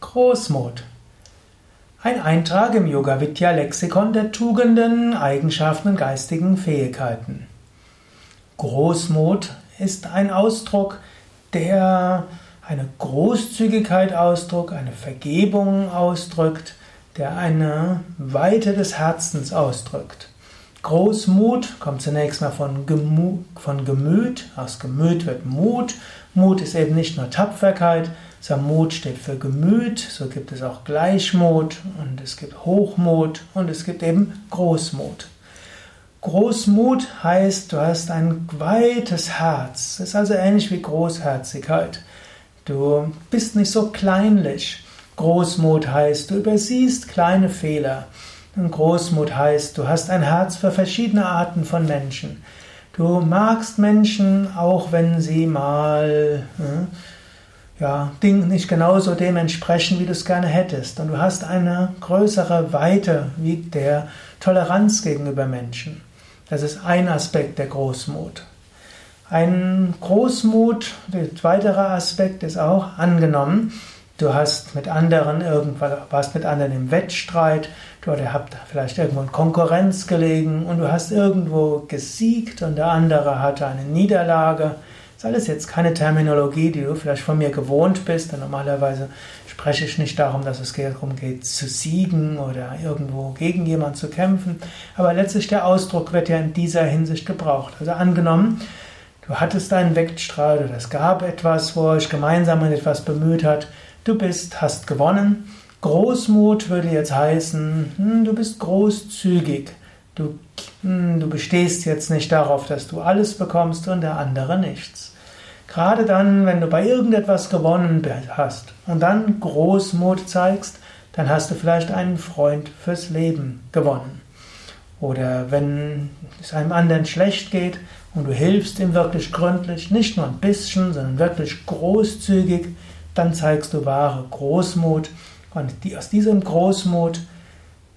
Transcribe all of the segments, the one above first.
Großmut. Ein Eintrag im Yoga Vidya Lexikon der Tugenden, Eigenschaften und geistigen Fähigkeiten. Großmut ist ein Ausdruck, der eine Großzügigkeit ausdrückt, eine Vergebung ausdrückt, der eine Weite des Herzens ausdrückt. Großmut kommt zunächst mal von, Gemut, von Gemüt. Aus Gemüt wird Mut. Mut ist eben nicht nur Tapferkeit, sondern Mut steht für Gemüt. So gibt es auch Gleichmut und es gibt Hochmut und es gibt eben Großmut. Großmut heißt, du hast ein weites Herz. Das ist also ähnlich wie Großherzigkeit. Du bist nicht so kleinlich. Großmut heißt, du übersiehst kleine Fehler. Und Großmut heißt, du hast ein Herz für verschiedene Arten von Menschen. Du magst Menschen, auch wenn sie mal äh, ja, Dinge nicht genauso dem entsprechen, wie du es gerne hättest. Und du hast eine größere Weite wie der Toleranz gegenüber Menschen. Das ist ein Aspekt der Großmut. Ein Großmut, der weitere Aspekt ist auch angenommen, Du hast mit anderen irgendwas, warst mit anderen im Wettstreit, du habt vielleicht irgendwo in Konkurrenz gelegen und du hast irgendwo gesiegt und der andere hatte eine Niederlage. Das ist alles jetzt keine Terminologie, die du vielleicht von mir gewohnt bist, denn normalerweise spreche ich nicht darum, dass es darum geht, zu siegen oder irgendwo gegen jemanden zu kämpfen, aber letztlich der Ausdruck wird ja in dieser Hinsicht gebraucht. Also angenommen, du hattest einen Wettstreit oder es gab etwas, wo euch gemeinsam etwas bemüht hat, Du bist, hast gewonnen. Großmut würde jetzt heißen, hm, du bist großzügig. Du, hm, du bestehst jetzt nicht darauf, dass du alles bekommst und der andere nichts. Gerade dann, wenn du bei irgendetwas gewonnen hast und dann Großmut zeigst, dann hast du vielleicht einen Freund fürs Leben gewonnen. Oder wenn es einem anderen schlecht geht und du hilfst ihm wirklich gründlich, nicht nur ein bisschen, sondern wirklich großzügig, dann zeigst du wahre Großmut und die, aus diesem Großmut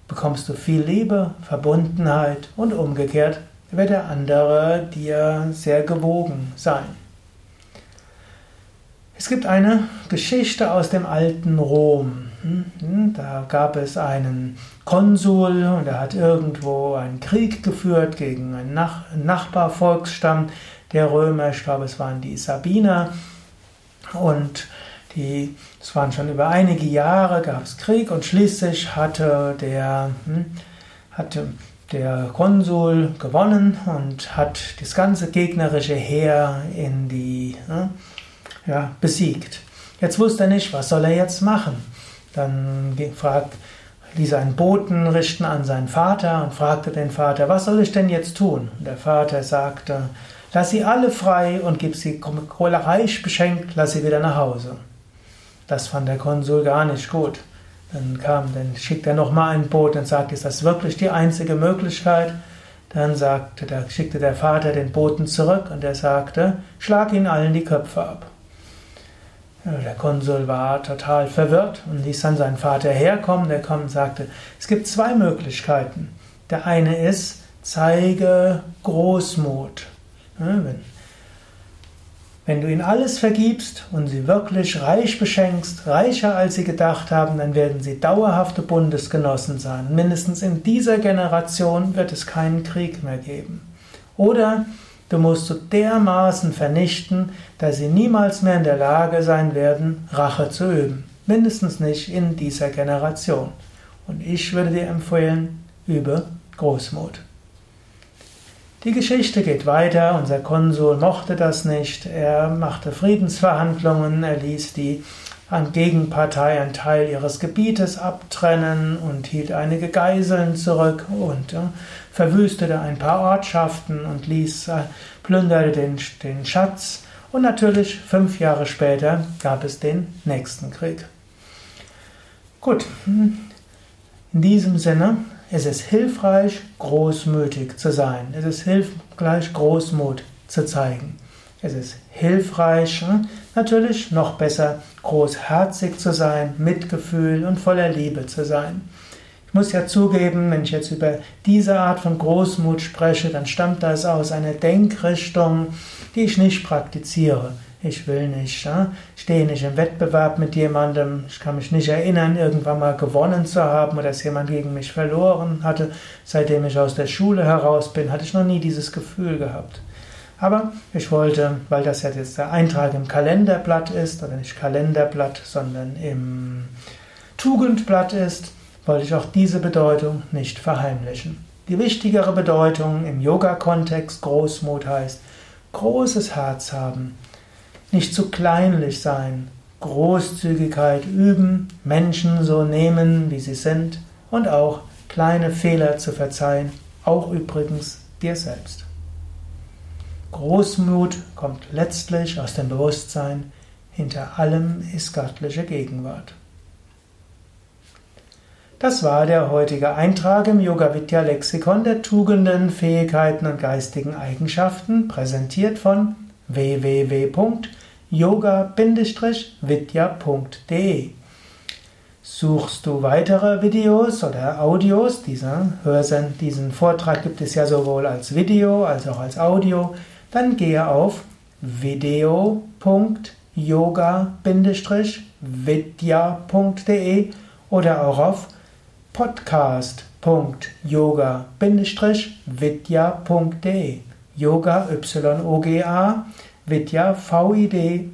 bekommst du viel Liebe, Verbundenheit und umgekehrt wird der andere dir sehr gewogen sein. Es gibt eine Geschichte aus dem alten Rom. Hm, da gab es einen Konsul und er hat irgendwo einen Krieg geführt gegen einen Nachbarvolksstamm der Römer. Ich glaube, es waren die Sabiner. Und die, es waren schon über einige Jahre, gab es Krieg und schließlich hatte der, hm, hatte der Konsul gewonnen und hat das ganze gegnerische Heer in die, hm, ja, besiegt. Jetzt wusste er nicht, was soll er jetzt machen. Dann fragt, ließ einen Boten richten an seinen Vater und fragte den Vater, was soll ich denn jetzt tun? Und der Vater sagte, lass sie alle frei und gib sie reich beschenkt, lass sie wieder nach Hause. Das fand der Konsul gar nicht gut. Dann kam, dann schickt er nochmal ein Boot und sagt, ist das wirklich die einzige Möglichkeit? Dann sagte, da schickte der Vater den Boten zurück und er sagte, schlag ihnen allen die Köpfe ab. Der Konsul war total verwirrt und ließ dann seinen Vater herkommen. Der kommt und sagte, es gibt zwei Möglichkeiten. Der eine ist, zeige Großmut. Wenn wenn du ihnen alles vergibst und sie wirklich reich beschenkst, reicher als sie gedacht haben, dann werden sie dauerhafte Bundesgenossen sein. Mindestens in dieser Generation wird es keinen Krieg mehr geben. Oder du musst du dermaßen vernichten, dass sie niemals mehr in der Lage sein werden, Rache zu üben. Mindestens nicht in dieser Generation. Und ich würde dir empfehlen, übe Großmut. Die Geschichte geht weiter. Unser Konsul mochte das nicht. Er machte Friedensverhandlungen. Er ließ die Gegenpartei einen Teil ihres Gebietes abtrennen und hielt einige Geiseln zurück und äh, verwüstete ein paar Ortschaften und ließ, äh, plünderte den, den Schatz. Und natürlich, fünf Jahre später, gab es den nächsten Krieg. Gut, in diesem Sinne es ist hilfreich, großmütig zu sein. Es ist hilfreich, Großmut zu zeigen. Es ist hilfreich, hm, natürlich noch besser, großherzig zu sein, Mitgefühl und voller Liebe zu sein. Ich muss ja zugeben, wenn ich jetzt über diese Art von Großmut spreche, dann stammt das aus einer Denkrichtung, die ich nicht praktiziere. Ich will nicht, ja, stehe nicht im Wettbewerb mit jemandem. Ich kann mich nicht erinnern, irgendwann mal gewonnen zu haben oder dass jemand gegen mich verloren hatte. Seitdem ich aus der Schule heraus bin, hatte ich noch nie dieses Gefühl gehabt. Aber ich wollte, weil das ja jetzt der Eintrag im Kalenderblatt ist, oder nicht Kalenderblatt, sondern im Tugendblatt ist, wollte ich auch diese Bedeutung nicht verheimlichen. Die wichtigere Bedeutung im Yoga-Kontext Großmut heißt großes Herz haben, nicht zu kleinlich sein, Großzügigkeit üben, Menschen so nehmen, wie sie sind und auch kleine Fehler zu verzeihen, auch übrigens dir selbst. Großmut kommt letztlich aus dem Bewusstsein, hinter allem ist göttliche Gegenwart. Das war der heutige Eintrag im Yoga Vidya Lexikon der Tugenden, Fähigkeiten und geistigen Eigenschaften, präsentiert von www.yoga-vidya.de. Suchst du weitere Videos oder Audios? Dieser Hörsend, diesen Vortrag gibt es ja sowohl als Video als auch als Audio. Dann gehe auf video.yoga-vidya.de oder auch auf podcast.yoga-vidya.de Yoga Y-O-G-A Vidya V-I-D-Y-A.de